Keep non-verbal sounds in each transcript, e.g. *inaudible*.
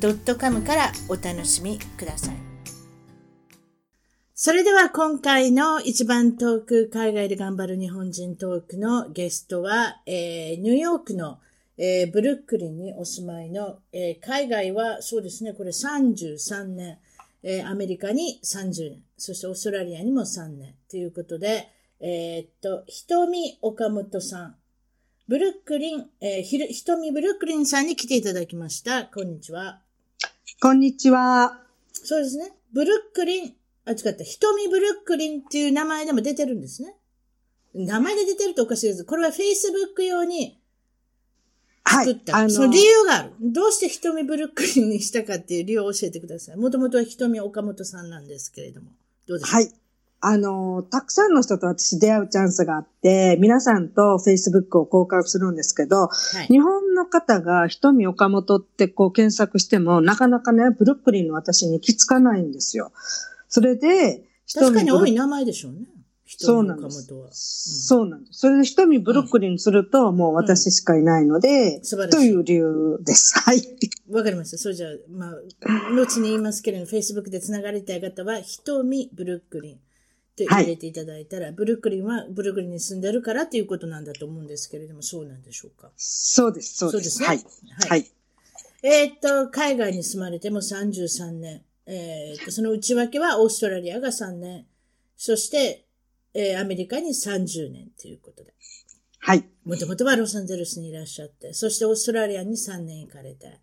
.com からお楽しみくださいそれでは今回の一番トーク海外で頑張る日本人トークのゲストは、えー、ニューヨークの、えー、ブルックリンにお住まいの、えー、海外はそうですね、これ33年、えアメリカに30年、そしてオーストラリアにも3年ということで、えっと、ひとみ岡本さん、ブルックリン、えひる、ひとみブルックリンさんに来ていただきました。こんにちは。こんにちは。そうですね。ブルックリン、あ、違った。瞳ブルックリンっていう名前でも出てるんですね。名前で出てるとおかしいです。これは Facebook 用に作った。はい、その理由がある。どうして瞳ブルックリンにしたかっていう理由を教えてください。もともとは瞳岡本さんなんですけれども。どうですかはい。あの、たくさんの人と私出会うチャンスがあって、皆さんと Facebook を交換するんですけど、はい、日本の方が瞳岡本ってこう検索しても、なかなかね、ブルックリンの私に行き着かないんですよ。それで、確かに多い名前でしょうね。そうなんです。うん、そうなんです。それで瞳ブルックリンすると、もう私しかいないので、うん、という理由です。*laughs* はい。わかりました。それじゃあ、まあ、後に言いますけれども、Facebook で繋がりたい方は、瞳ブルックリンと入れていただいたら、はい、ブルックリンはブルックリンに住んでるからということなんだと思うんですけれども、そうなんでしょうか？そうです、そうです。そうですね？はい。はい。えー、っと、海外に住まれても33年。えー、その内訳はオーストラリアが3年、そして、えー、アメリカに30年ということで。はい。もともとはロサンゼルスにいらっしゃって、そしてオーストラリアに3年行かれて、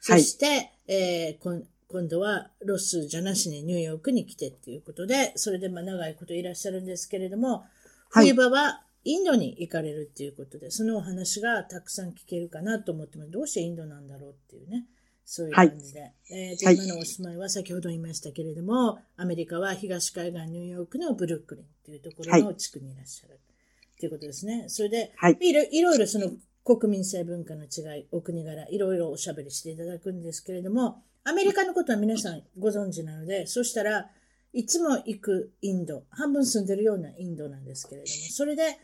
そして、はい、えー、今度はロスじゃなしにニューヨークに来てっていうことで、それでまあ長いこといらっしゃるんですけれども、冬場はインドに行かれるっていうことで、そのお話がたくさん聞けるかなと思っても、どうしてインドなんだろうっていうね。そういう感じで。はい、えー、今のお住まいは先ほど言いましたけれども、アメリカは東海岸ニューヨークのブルックリンというところの地区にいらっしゃる、はい、ということですね。それで、はい、いろいろいろその国民性文化の違い、お国柄、いろいろおしゃべりしていただくんですけれども、アメリカのことは皆さんご存知なので、そしたらいつも行くインド、半分住んでるようなインドなんですけれども、それで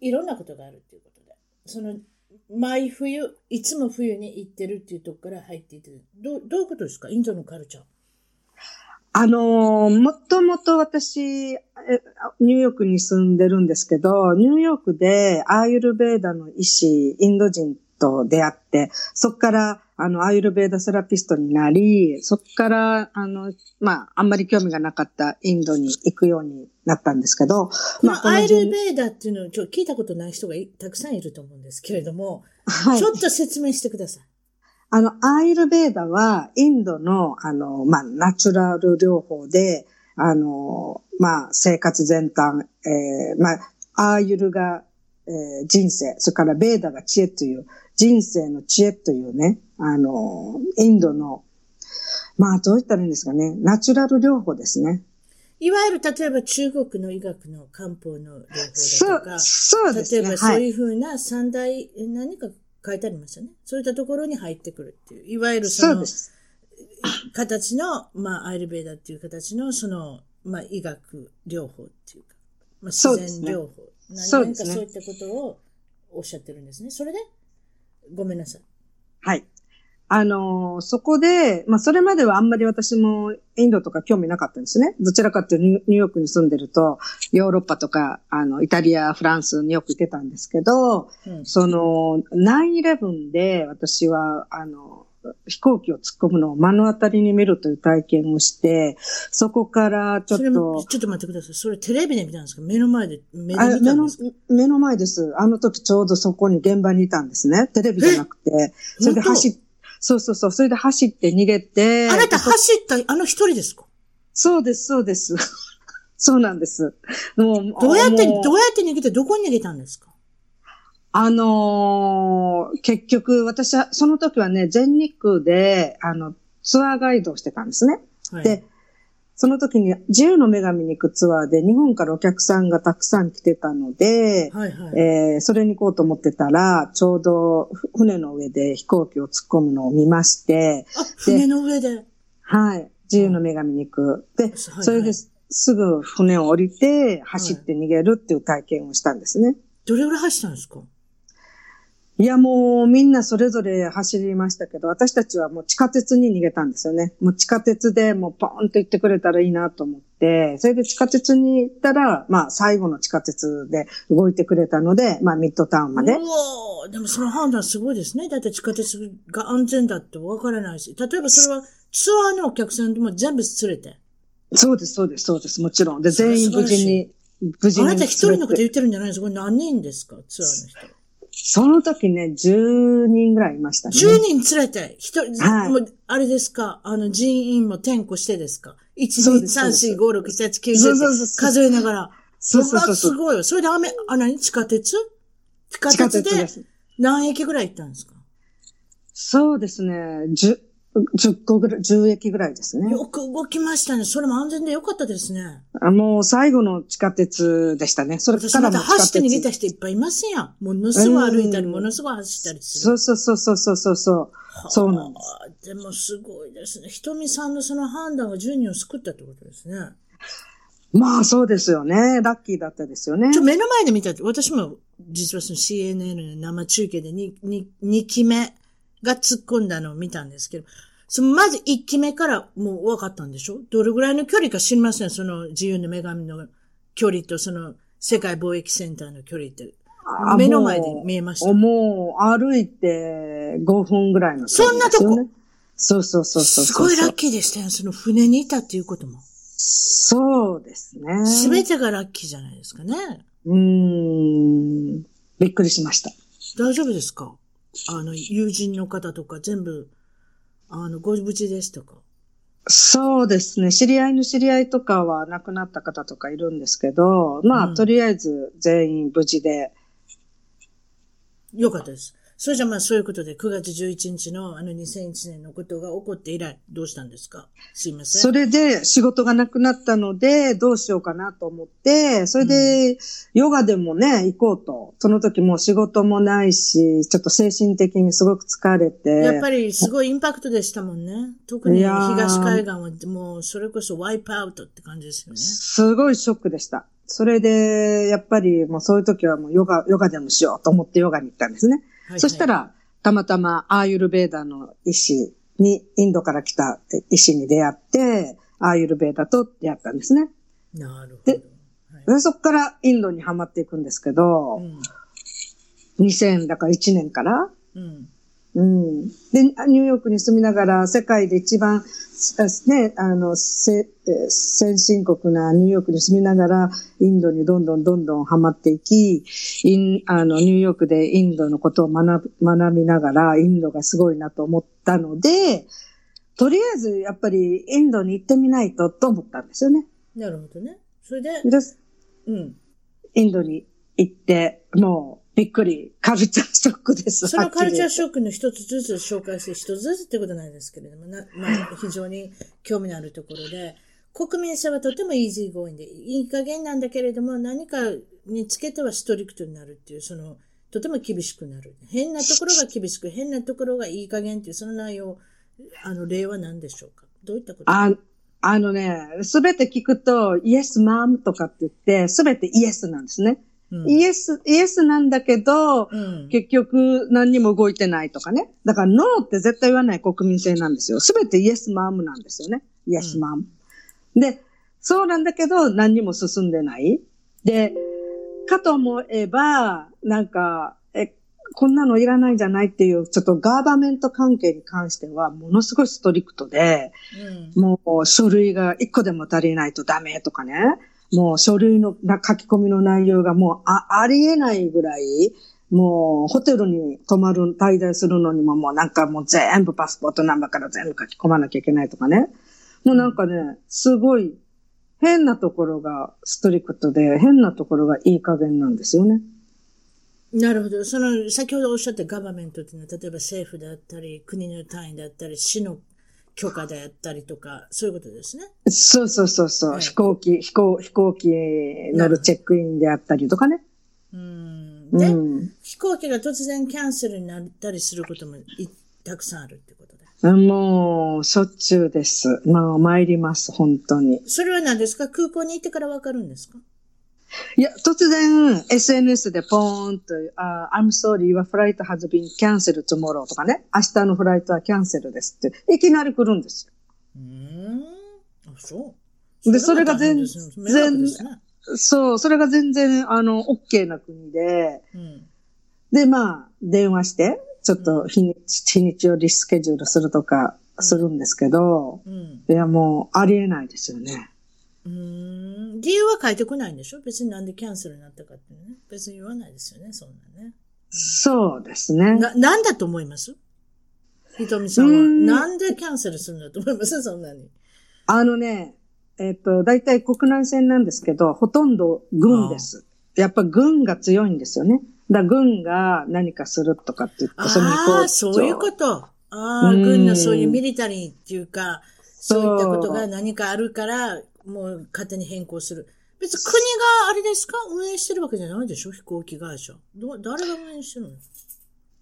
いろんなことがあるということで、その毎冬、いつも冬に行ってるっていうとこから入っていて、どどういうことですか？インドのカルチャー。あのー、もともと私、ニューヨークに住んでるんですけど、ニューヨークでアーユルベーダの医師、インド人と出会って、そこから、あの、アーユルベーダセラピストになり、そこから、あの、まあ、あんまり興味がなかったインドに行くようになったんですけど、まあ、アイルベーダっていうのをちょ聞いたことない人がたくさんいると思うんですけれども、はい、ちょっと説明してください。あの、アイルベーダは、インドの、あの、まあ、ナチュラル療法で、あの、まあ、生活全般、えー、まあ、アーユルが、えー、人生、それからベーダが知恵という、人生の知恵というね、あの、インドの、まあ、どう言ったらいいんですかね、ナチュラル療法ですね。いわゆる、例えば中国の医学の漢方の療法だとか、そうですね。例えばそういうふうな三大、何か書いてありましたね。そういったところに入ってくるっていう。いわゆるその、形の、まあ、アイルベーダっていう形の、その、まあ、医学療法っていうか、まあ、自然療法。ね、何かそういったことをおっしゃってるんですね。それで、ごめんなさい。はい。あの、そこで、まあ、それまではあんまり私もインドとか興味なかったんですね。どちらかっていうニューヨークに住んでると、ヨーロッパとか、あの、イタリア、フランスによく行ってたんですけど、うん、その、9-11で私は、あの、飛行機を突っ込むのを目の当たりに見るという体験をして、そこからちょっと。ちょっと待ってください。それテレビで見たんですか？目の前で目で見たんですか？目の前です。あの時ちょうどそこに現場にいたんですね。テレビじゃなくて。それで走っそうそうそう。それで走って逃げて。あなた走ったあの一人ですか？そうです、そうです。*laughs* そうなんです。もう、どうやって、どうやって逃げて、どこに逃げたんですか？あのー、結局、私は、その時はね、全日空で、あの、ツアーガイドをしてたんですね。はい。で、その時に自由の女神に行くツアーで日本からお客さんがたくさん来てたので、はいはい。えーそれに行こうと思ってたら、ちょうどふ船の上で飛行機を突っ込むのを見まして、あ、船の上で。はい、自由の女神に行く。で、はいそれですぐ船を降りて走って逃げるっていう体験をしたんですね。どれぐらい走ったんですか？いや、もうみんなそれぞれ走りましたけど、私たちはもう地下鉄に逃げたんですよね。もう地下鉄でもうポーンと行ってくれたらいいなと思って、それで地下鉄に行ったら、まあ最後の地下鉄で動いてくれたので、まあミッドタウンまでう。わーでもその判断すごいですね。だって地下鉄が安全だってわからないし。例えばそれはツアーのお客さんでも全部連れて。そうです、そうです、そうです、もちろん。で、全員無事に、無事に。あなた一人のこと言ってるんじゃないですかこれ何人ですか？ツアーの人。その時ね、10人ぐらいいましたね。10人連れて、一人、はいもう、あれですか？あの、人員も転校してですか ?1、2、そうです3、4、5、6、7、9、そう10そうそうそう数えながら。そうそうそう。すごいよ。それで雨、あ、何地下鉄？地下鉄で。何駅ぐらい行ったんですか？そうですね、10、10個ぐらい、10駅ぐらいですね。よく動きましたね。それも安全でよかったですね。あもう最後の地下鉄でしたね。それ私からも地下鉄。走って逃げた人いっぱいいますやん。ものすごい歩いたり、うんものすごい走ったりする。そうそうそうそうそうそうそう。そうなんです。はあでもすごいですね。ひとみさんのその判断が10人を救ったってことですね。まあそうですよね。ラッキーだったですよねちょ、。目の前で見たって、私も実はその CNN の生中継で 2, 2, 2期目が突っ込んだのを見たんですけど、そのまず1期目からもう分かったんでしょ？どれぐらいの距離か知りません。その自由の女神の距離とその世界貿易センターの距離って。あ目の前で見えました。もう歩いて5分ぐらいの距離ですよね、そうそうそうそうそう。すごいラッキーでしたよ。その船にいたっていうことも。そうですね。すべてがラッキーじゃないですかね。うーん。びっくりしました。大丈夫ですか？あの、友人の方とか全部、あの、ご無事でしたか？そうですね。知り合いの知り合いとかは亡くなった方とかいるんですけど、まあ、うんとりあえず全員無事で。よかったです。それじゃあまあそういうことで9月11日のあの2001年のことが起こって以来どうしたんですか？すいません。それで仕事がなくなったので、どうしようかなと思って、それで、ヨガでもね、行こうと。その時もう仕事もないし、ちょっと精神的にすごく疲れて。やっぱりすごいインパクトでしたもんね。特に東海岸はもうそれこそワイプアウトって感じですよね。すごいショックでした。それで、やっぱりもうそういう時はもうヨガ、ヨガでもしようと思ってヨガに行ったんですね。はいそした、ら、たまたまアーユルベーダの医師に、インドから来た医師に出会って、アーユルベーダと出会ったんですね。なるほど。ででそこからインドにはまっていくんですけど、うん。2000だから1年から、うん。うん。で、ニューヨークに住みながら、世界で一番、あね、あの、せえ先進国なニューヨークに住みながら、インドにどんどんどんどんハマっていき、インあの、ニューヨークでインドのことを学ぶ学びながら、インドがすごいなと思ったので、とりあえず、やっぱり、インドに行ってみないと、と思ったんですよね。なるほどね。それで、で、うん。インドに行って、もう、びっくり、カルチャーショックです。そのカルチャーショックの一つずつ紹介して、一つずつってことなんですけれども、なまあ、非常に興味のあるところで、国民性はとてもイージーゴーインで、いい加減なんだけれども、何かにつけてはストリクトになるっていう、その、とても厳しくなる。変なところが厳しく、変なところがいい加減っていう、その内容、あの、例は何でしょうか？どういったこと？ああのね、すべて聞くと、イエスマムとかって言って、すべてイエスなんですね。うんイエス、イエスなんだけど、うん。結局何にも動いてないとかね。だからノーって絶対言わない国民性なんですよ。すべてイエスマムなんですよね。イエスマム。で、そうなんだけど何にも進んでない。で、かと思えば、なんか、え、こんなのいらないんじゃないっていう、ちょっとガーバメント関係に関しては、ものすごいストリクトで、うん。もう書類が一個でも足りないとダメとかね。もう書類の書き込みの内容がもうあありえないぐらい、もうホテルに泊まる、滞在するのにももうなんかもう全部パスポートナンバーから全部書き込まなきゃいけないとかね。もうなんかね、すごい変なところがストリクトで、変なところがいい加減なんですよね。なるほど。その、先ほどおっしゃったガバメントっていうのは、例えば政府であったり、国の単位であったり、市の許可であったりとか、そういうことですね。そうそうそうそう、はい飛行機、飛行、飛行機乗るチェックインであったりとかね。うん。うで、ん。飛行機が突然キャンセルになったりすることもいたくさんあるってことで。もう、しょっちゅうです。まあ、参ります、本当に。それは何ですか？空港に行ってからわかるんですか？いや、突然、SNS でポーンと、あ I'm sorry, your flight has been cancelled tomorrow とかね。明日のフライトはキャンセルですって、いきなり来るんですよ。うーん。あ、そう。でそれが全は大変ですね迷惑ですね。そう、それが全然、あの、OK な国で、うん。で、まあ、電話して、ちょっと日にち、日にちをリスケジュールするとかするんですけど、うん。いや、もう、ありえないですよね。うーん。理由は書いてこないんでしょ？別になんでキャンセルになったかってね。別に言わないですよね、そんなね。そうですね。な、なんだと思います？ひとみさんは。うーんなんでキャンセルするんだと思います？そんなに。あのね、えっ、と、大体国内線なんですけど、ほとんど軍です。やっぱ軍が強いんですよね。だ軍が何かするとかって言って、そのああ、そういうこと。ああ、うん軍のそういうミリタリーっていうか、そういったことが何かあるから、もう勝手に変更する。別に国があれですか？運営してるわけじゃないでしょ？飛行機会社。ど誰が運営してるの？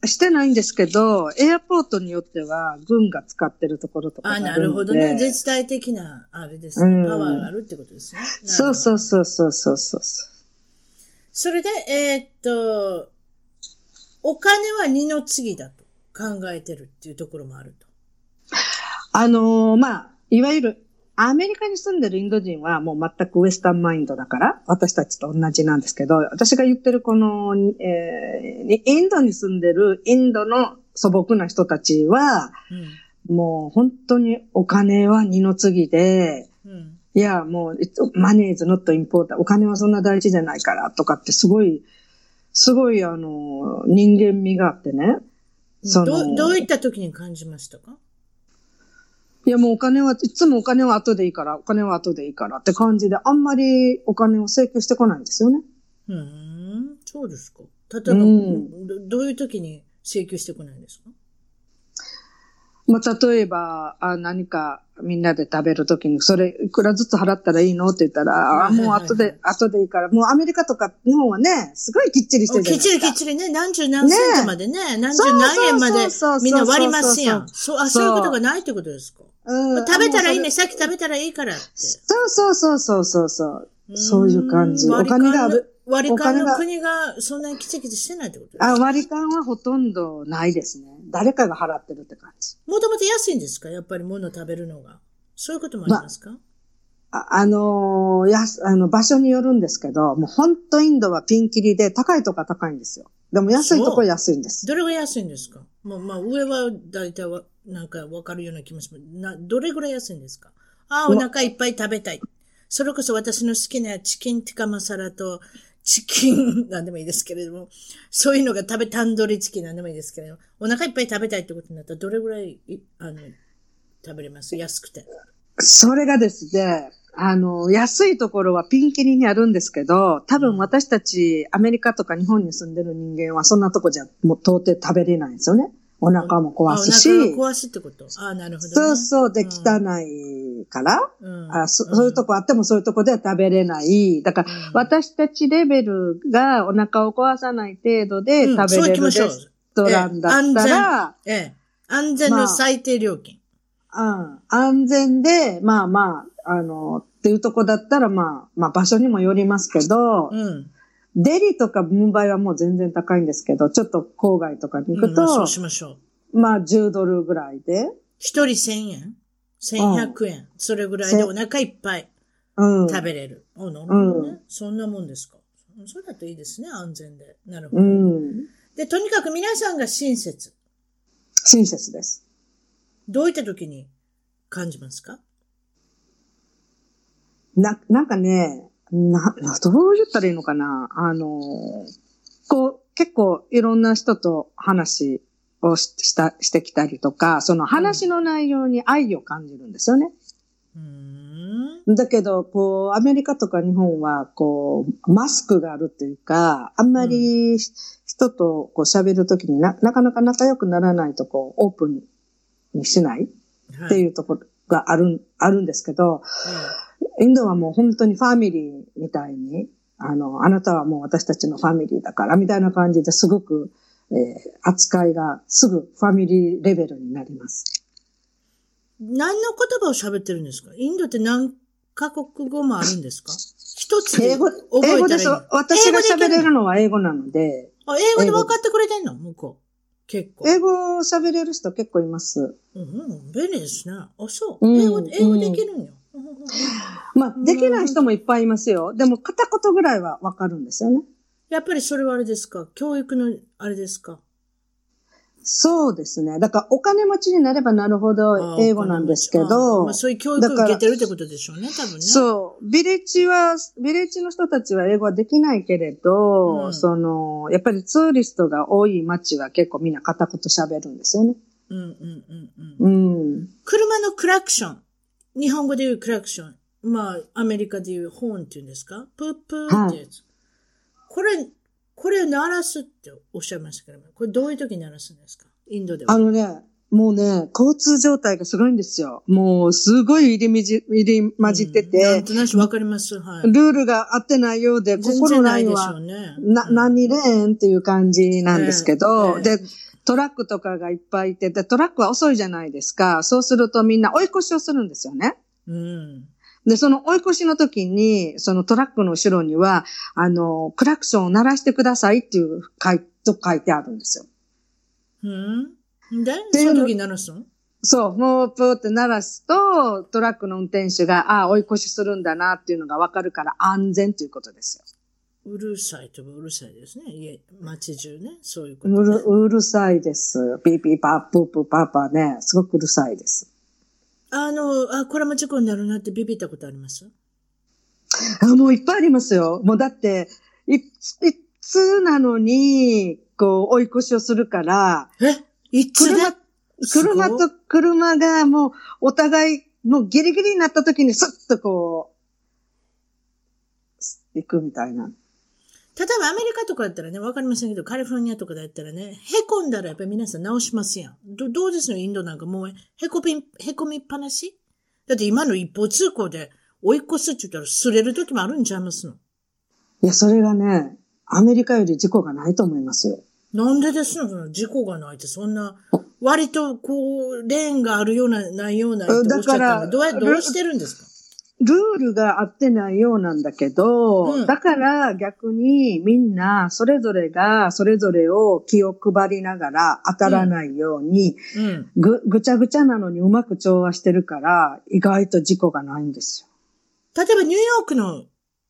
してないんですけど、エアポートによっては軍が使ってるところとかああ、なるほどね。自治体的な、あれですね。うんパワーがあるってことですね。そうそうう。そうそうそうそう。それで、えーっと、お金は二の次だと考えてるっていうところもあると。あのーまあ、いわゆる、アメリカに住んでるインド人はもう全くウエスタンマインドだから、私たちと同じなんですけど、私が言ってるこの、えーインドに住んでるインドの素朴な人たちは、うん。もう本当にお金は二の次で、うん。いや、もう、マネーズノットインポーター、お金はそんな大事じゃないから、とかってすごい、すごい、あの、人間味があってね。どう、どういった時に感じましたか？いや、もうお金は、いつもお金は後でいいから、お金は後でいいからって感じで、あんまりお金を請求してこないんですよね。うーん、そうですか。例えば、うんどどういう時に請求してこないんですか？まあ、例えば、あ何かみんなで食べるときに、それいくらずつ払ったらいいのって言ったら、あもう後で、後でいいから、もうアメリカとか日本はね、すごいきっちりしてるじゃきっちりないですか。きっちりね、何十何セントまでね、何十何円までみんな割りますやん。そう、あ、そういうことがないってことですか？うん食べたらいいね、もうさっき食べたらいいからって。そうそうそうそうそうそう。そういう感じ。お金がある。割り勘の国がそんなにきちきちしてないってことですあ、か割り勘はほとんどないですね。誰かが払ってるって感じ。もともと安いんですか？やっぱり物食べるのが。そういうこともありますか、ああのーやす、あの、場所によるんですけど、もう本当インドはピンキリで、高いとこは高いんですよ。でも安いとこは安いんです。どれが安いんですか？まあ、まあ、上は大体は、なんかわかるような気もします。な、どれぐらい安いんですか？ああ、お腹いっぱい食べたい。それこそ私の好きなチキンティカマサラと、チキン、なんでもいいですけれども、そういうのが食べ、タンドリーチキンなんでもいいですけれども、お腹いっぱい食べたいってことになったら、どれぐらい、いあの、食べれます？安くて。それがですね、あの、安いところはピンキリにあるんですけど、多分私たちアメリカとか日本に住んでる人間はそんなとこじゃもう到底食べれないんですよね。お腹も壊すしあ、お腹を壊すってこと？ああ、なるほど、ね。そうそうでん汚いから、うんあそそういうとこあってもそういうとこでは食べれない。だから、うん私たちレベルがお腹を壊さない程度でうん食べれるレストランだったら、ええ、安全の最低料金。うん、安全で、まあまあ、あの、っていうとこだったら、まあ、まあ場所にもよりますけど、うん。デリとかムンバイはもう全然高いんですけど、ちょっと郊外とかに行くと、うんまあそうしましょう。まあ10ドルぐらいで、一人千円？千百円、それぐらいでお腹いっぱいうん。食べれる。おなるほどね、うんそんなもんですか。それだといいですね、安全で。なるほど。うん。で、とにかく皆さんが親切。親切です。どういった時に感じますか？な、なんかね、な、などう言ったらいいのかなあの、こう、結構いろんな人と話をしした、してきたりとか、その話の内容に愛を感じるんですよね。うーん。だけど、こう、アメリカとか日本は、こう、マスクがあるっていうか、あんまり人とこう喋るときにな、なかなか仲良くならないと、こう、オープンにしない。っていうところがある、あるんですけど、インドはもう本当にファミリーみたいに、あの、あなたはもう私たちのファミリーだから、みたいな感じですごく、えー、扱いがすぐファミリーレベルになります。何の言葉を喋ってるんですか？インドって何カ国語もあるんですか？一つ英語、英語でしょ私が喋れるのは英語なので。あ、英語で分かってくれてんの？向こう。結構。英語喋れる人結構います。うん、うん、便利ですね。あ、そう。英語、英語できるんよ。まあ、できない人もいっぱいいますよ。でも、片言ぐらいはわかるんですよね。やっぱりそれはあれですか？教育の、あれですか？そうですね。だからお金持ちになればなるほど英語なんですけど。まあ、そういう教育を受けてるってことでしょうね、多分ね。そう。ビレッジは、ビレッジの人たちは英語はできないけれど、うん、その、やっぱりツーリストが多い街は結構みんな片言喋るんですよね。うんうんうんうん。うん。車のクラクション。日本語で言うクラクション。まあ、アメリカで言うホーンって言うんですか？プープーってやつ。はい、これ、これを鳴らすっておっしゃいましたけどこれどういう時に鳴らすんですか？インドでは。あのね、もうね、交通状態がすごいんですよ。もう、すごい入りみじ、入り混じってて。うん、なんとなくわかります。はい。ルールが合ってないようで、心ないは、ね、な、何レーンっていう感じなんですけど、で、トラックとかがいっぱいいて、で、トラックは遅いじゃないですか。そうするとみんな追い越しをするんですよね。うん。で、その追い越しの時に、そのトラックの後ろには、あの、クラクションを鳴らしてくださいっていう書いと書いてあるんですよ。うん？で、その時鳴らすの？そう、もうプーって鳴らすと、トラックの運転手が、ああ、追い越しするんだなっていうのがわかるから安全ということですよ。うるさいとうるさいですね。いえ、街中ね。そういうこと、ね、うる。うるさいです。ピーピーパープープーパーパーね。すごくうるさいです。あの、あ、これも事故になるなってビビったことあります？あもういっぱいありますよ。もうだって、い、いつなのに、こう、追い越しをするから、え？いつ車、車と車がもう、お互い、もうギリギリになった時にスッとこう、行くみたいな。例えばアメリカとかだったらね、わかりませんけど、カリフォルニアとかだったらね、へこんだらやっぱり皆さん直しますやん。どどうですのインドなんかもうへこみ、へこみっぱなし？だって今の一方通行で追い越すって言ったら擦れる時もあるんちゃいますの？いや、それがね、アメリカより事故がないと思いますよ。なんでですのその事故がないって、そんな、割とこう、レーンがあるような、ないようなだからどうや、どうしてるんですか？ルールが合ってないようなんだけど、うん、だから逆にみんなそれぞれがそれぞれを気を配りながら当たらないように、うんうん、ぐ、ぐちゃぐちゃなのにうまく調和してるから意外と事故がないんですよ。例えばニューヨークの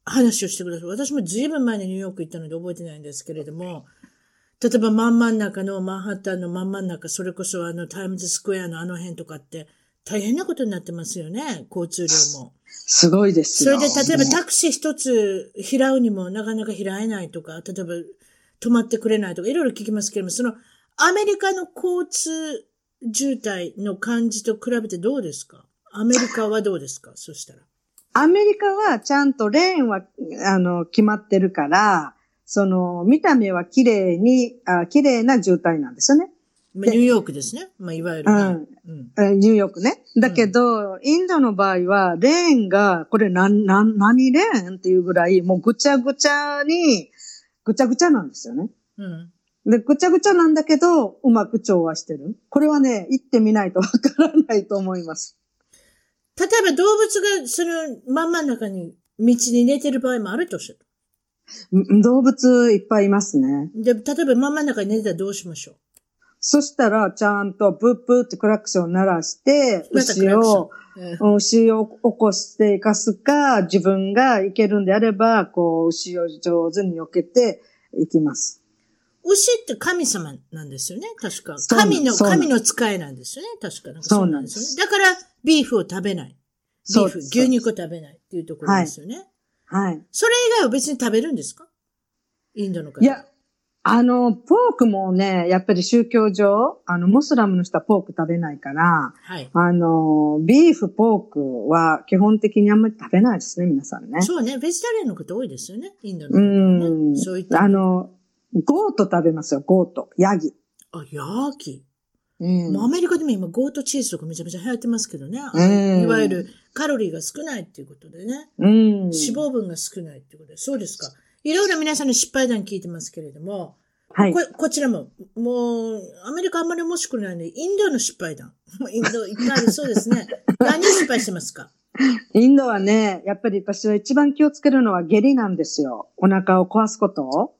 話をしてください。私もずいぶん前にニューヨーク行ったので覚えてないんですけれども、例えば真ん真ん中のマンハッタンの真ん真ん中、それこそあのタイムズスクエアのあの辺とかって大変なことになってますよね、交通量も。すごいですよ。それで、例えばタクシー一つ拾うにもなかなか拾えないとか、例えば止まってくれないとか、いろいろ聞きますけれども、そのアメリカの交通渋滞の感じと比べてどうですか？アメリカはどうですか？そしたら。アメリカはちゃんとレーンは、あの、決まってるから、その、見た目は綺麗に、あ綺麗な渋滞なんですよね。まあ、ニューヨークですね。まあ、いわゆる、うん。うん。ニューヨークね。だけど、うん、インドの場合は、レーンが、これな、な、何レーンっていうぐらい、もうぐちゃぐちゃに、ぐちゃぐちゃなんですよね。うん。で、ぐちゃぐちゃなんだけど、うまく調和してる。これはね、行ってみないとわからないと思います。例えば動物が、その、まん真ん中に、道に寝てる場合もあるとしる。動物いっぱいいますね。で、例えば真ん真ん中に寝てたらどうしましょう？そしたら、ちゃんとブッブーってクラクション鳴らして、牛を、牛を起こして生かすか、自分が行けるんであれば、こう、牛を上手に避けていきます。牛って神様なんですよね確か。神の、神の使いなんですよね確か。かそうなんですよね。だから、ビーフを食べない。ビーフ、牛肉を食べないっていうところですよね。はい。はい、それ以外は別に食べるんですか？インドの方。いや、あの、ポークもね、やっぱり宗教上、あの、ムスリムの人はポーク食べないから、はい。あの、ビーフ、ポークは基本的にあんまり食べないですね、皆さんね。そうね、ベジタリアンの方多いですよね、インドの、ね。うん。そういった。あの、 goat 食べますよ、 goat。ヤギ。あ、ヤギ。うんもうアメリカでも今、 goat チーズとかめちゃめちゃ流行ってますけどね。うんいわゆるカロリーが少ないっていうことでね。うん。脂肪分が少ないっていうことで。そうですか。いろいろ皆さんの失敗談聞いてますけれども、はいこ。こちらも、もう、アメリカあんまり面白くないので、インドの失敗談。インドいっぱいそうですね。*laughs* 何失敗してますか？インドはね、やっぱり私は一番気をつけるのは下痢なんですよ。お腹を壊すこと。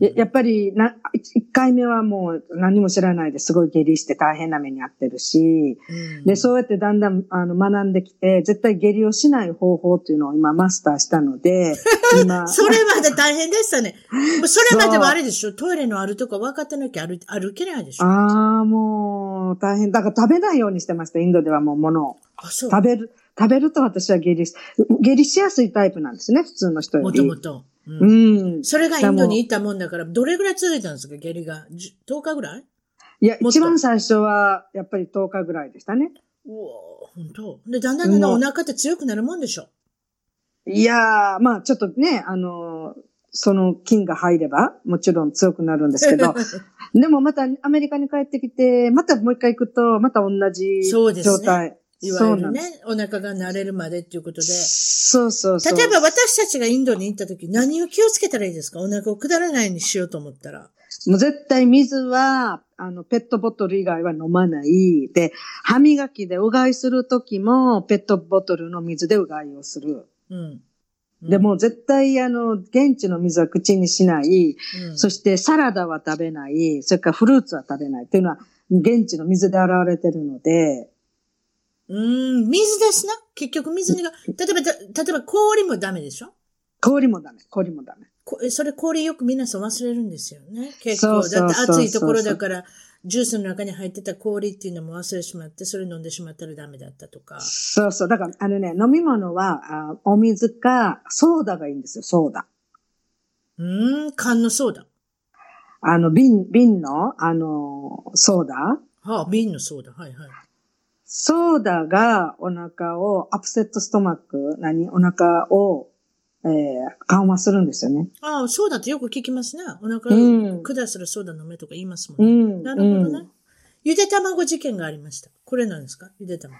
うんややっぱりな、一一回目はもう何も知らないですごい下痢して大変な目に遭ってるし、うんで、そうやってだんだんあの学んできて、絶対下痢をしない方法っていうのを今マスターしたので、*laughs* 今、それまで大変でしたね。も *laughs* うそれまではあれでしょトイレのあるとか分かってなきゃ歩歩けないでしょああ、もう大変。だから食べないようにしてました、インドではもう物を。あ、そう。食べる、食べると私は下痢し、下痢しやすいタイプなんですね、普通の人よもり。ともと。ううんん。それがインドに行ったもんだから、どれぐらい続いたんですか？下痢が。じゅ10日ぐらい？いや、一番最初は、やっぱり10日ぐらいでしたね。うわ本当で、だんだんだんだんお腹って強くなるもんでしょ？いやー、まあちょっとね、あのーその菌が入れば、もちろん強くなるんですけど、*laughs* でもまたアメリカに帰ってきて、またもう一回行くと、また同じそうですね状態。いわゆるね、お腹が慣れるまでっていうことで。そうそうそう。例えば私たちがインドに行った時、何を気をつけたらいいですか？お腹を下らないようにしようと思ったら。もう絶対水は、あの、ペットボトル以外は飲まない。で、歯磨きでうがいするときも、ペットボトルの水でうがいをする。うん。で、もう絶対、あの、現地の水は口にしない。うん、そして、サラダは食べない。それからフルーツは食べない。っていうのは、現地の水で洗われてるので、うーん、水ですな？結局水にが、例えば、た例えば氷もダメでしょ？氷もダメ。氷もダメ。こそれ氷よく皆さん忘れるんですよね？結構。だって暑いところだから、ジュースの中に入ってた氷っていうのも忘れてしまって、それ飲んでしまったらダメだったとか。そうそう。だから、あのね、飲み物は、あお水か、ソーダがいいんですよ、ソーダ。うーん、缶のソーダ。あの、瓶、瓶の、あの、ソーダ。はあ、瓶のソーダ。はいはい。ソーダがお腹を、アップセットストマック、何？お腹を、えー、緩和するんですよね。ああ、ソーダってよく聞きますね。お腹うん下するソーダ飲めとか言いますもんうね。ん。なるほどねうん。ゆで卵事件がありました。これなんですか？ゆで卵。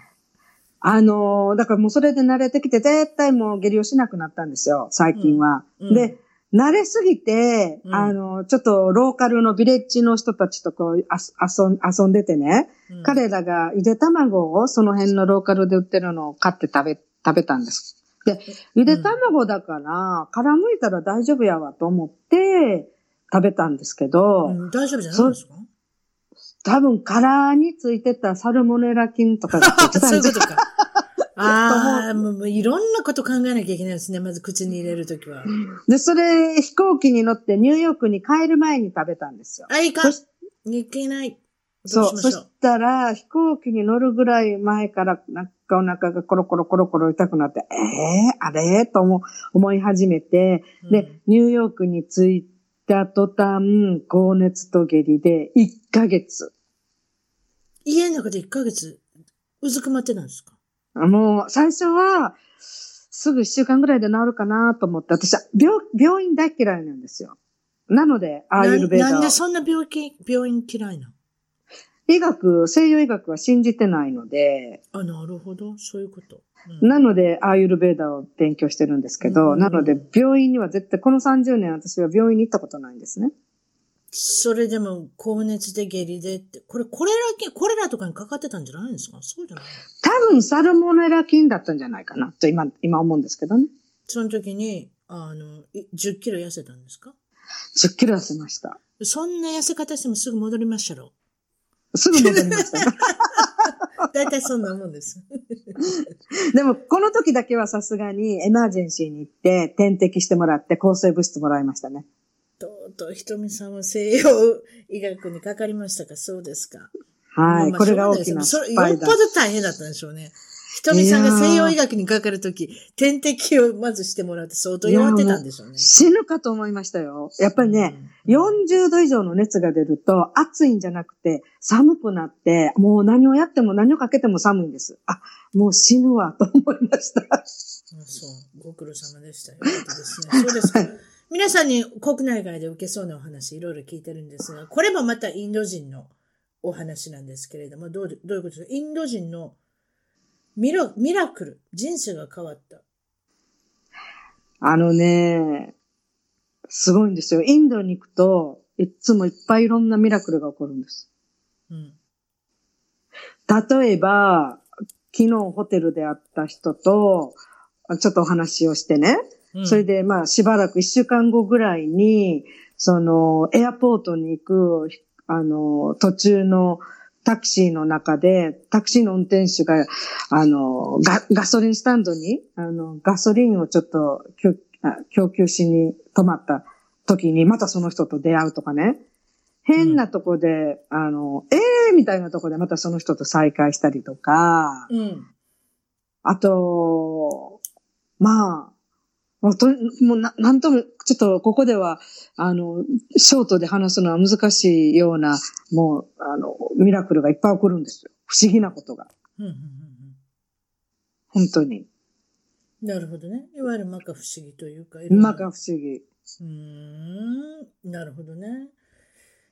あのーだからもうそれで慣れてきて、絶対もう下痢をしなくなったんですよ、最近は。うんうんで、慣れすぎて、うん。あの、ちょっとローカルのビレッジの人たちとこうあす遊ん遊んでてね、うん。彼らがゆで卵をその辺のローカルで売ってるのを買って食べ、食べたんです。で、ゆで卵だから、殻むいたら大丈夫やわと思って食べたんですけど、うん大丈夫じゃないですか？多分殻についてたサルモネラ菌とかがついてた *laughs* そういうこんですとか。ああ、もうもういろんなこと考えなきゃいけないですね。まず口に入れるときは。で、それ飛行機に乗ってニューヨークに帰る前に食べたんですよ。あ、いかんそし。いけない。そう。そしたら、飛行機に乗るぐらい前から、なんかお腹がコロコロコロコロ痛くなって、ええー、あれ？と思思い始めて、で、ニューヨークに着いた途端、高熱と下痢で1ヶ月。家の中で1ヶ月、うずくまってたんですか？もう、最初は、すぐ1週間ぐらいで治るかなと思って、私は病、病院大嫌いなんですよ。なので、アーユルベーダーをななんでそんな病気、病院嫌いなの？医学、西洋医学は信じてないので、あ、なるほど。そういうこと。うんなので、アーユルベーダーを勉強してるんですけど、うんなので、病院には絶対、この30年私は病院に行ったことないんですね。それでも、高熱で下痢でって、これ、コレラ菌、コレラとかにかかってたんじゃないんですか？そうじゃない多分、サルモネラ菌だったんじゃないかな、と今、今思うんですけどね。その時に、あの、い10キロ痩せたんですか？10キロ痩せました。そんな痩せ方してもすぐ戻りましたろ。すぐ戻りました。だいたいそんなもんです。*laughs* でも、この時だけはさすがにエマージェンシーに行って点滴してもらって抗生物質もらいましたね。とうとう、ひとみさんは西洋医学にかかりましたか？そうですか。はい。まあこれが大きなそれ、よっぽど。大変だったんでしょうね。ひとみさんが西洋医学にかかるとき、点滴をまずしてもらって相当弱ってたんでしょうね。死ぬかと思いましたよ。やっぱりね、40度以上の熱が出ると暑いんじゃなくて寒くなって、もう何をやっても何をかけても寒いんです。あ、もう死ぬわと思いました。あそう。ご苦労様でしたよ。よかったですね。そうですか。*laughs* 皆さんに国内外で受けそうなお話いろいろ聞いてるんですが、これもまたインド人のお話なんですけれども、どうどういうことですか？インド人のミラミラクル、人生が変わった。あのね、すごいんですよ。インドに行くと、いつもいっぱいいろんなミラクルが起こるんです。うん。例えば、昨日ホテルで会った人と、ちょっとお話をしてね。うんそれで、まあ、しばらく一週間後ぐらいに、その、エアポートに行く、あの、途中のタクシーの中で、タクシーの運転手が、あの、ガガソリンスタンドに、あの、ガソリンをちょっと供給しに止まった時に、またその人と出会うとかね。変なとこで、あの、ええー、みたいなとこでまたその人と再会したりとか、うん。あと、まあ、もうともうななんとも、ちょっとここでは、あの、ショートで話すのは難しいような、もう、あの、ミラクルがいっぱい起こるんですよ。不思議なことが。うんうんうん本当に。うんなるほどね。いわゆる摩訶不思議というか。まか不思議。うーん。なるほどね。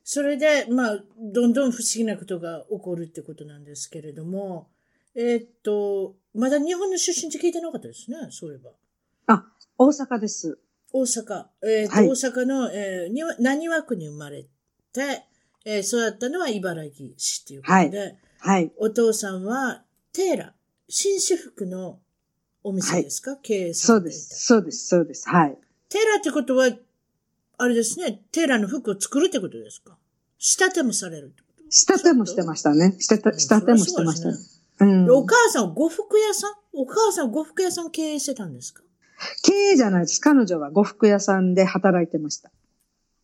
それで、まあ、どんどん不思議なことが起こるってことなんですけれども、えーっと、まだ日本の出身って聞いてなかったですね、そういえば。あ、大阪です。大阪、えーとはい大阪の、えーにわ何和区に生まれて、えー育ったのは茨城市っていうことで、はい。お父さんはテーラ、紳士服のお店ですか、経営さそれていた。うです。そうです。そうです。はい。テーラってことは、あれですね、テーラの服を作るってことですか？仕立てもされるってこと？仕立てもしてましたね。仕立て、仕立てもしてましたね。うんで。お母さんは呉服屋さん？お母さんは呉服屋さん経営してたんですか？経営じゃないです。彼女は呉服屋さんで働いてました。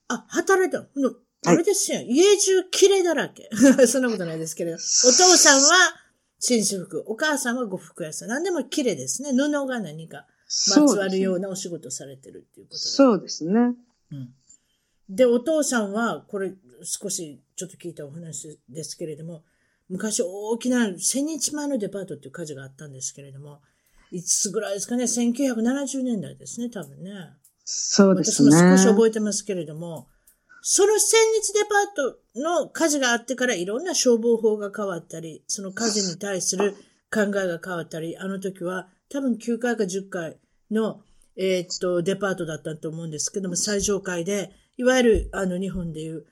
あ、働いたの。あれですよ。家中綺麗だらけ。*laughs* そんなことないですけれど。お父さんは紳士服。お母さんは呉服屋さん。何でも綺麗ですね。布が何かまつわるようなお仕事されてるっていうことで。そうですね。うんで、お父さんは、これ少しちょっと聞いたお話ですけれども、昔大きな千日前のデパートっていう火事があったんですけれども、いつぐらいですかね ?1970 年代ですね、多分ね。そうです私ね。も少し覚えてますけれども、その千日デパートの火事があってからいろんな消防法が変わったり、その火事に対する考えが変わったり、あの時は多分9回か10回の、えーっと、デパートだったと思うんですけども、最上階で、いわゆるあの日本でいう、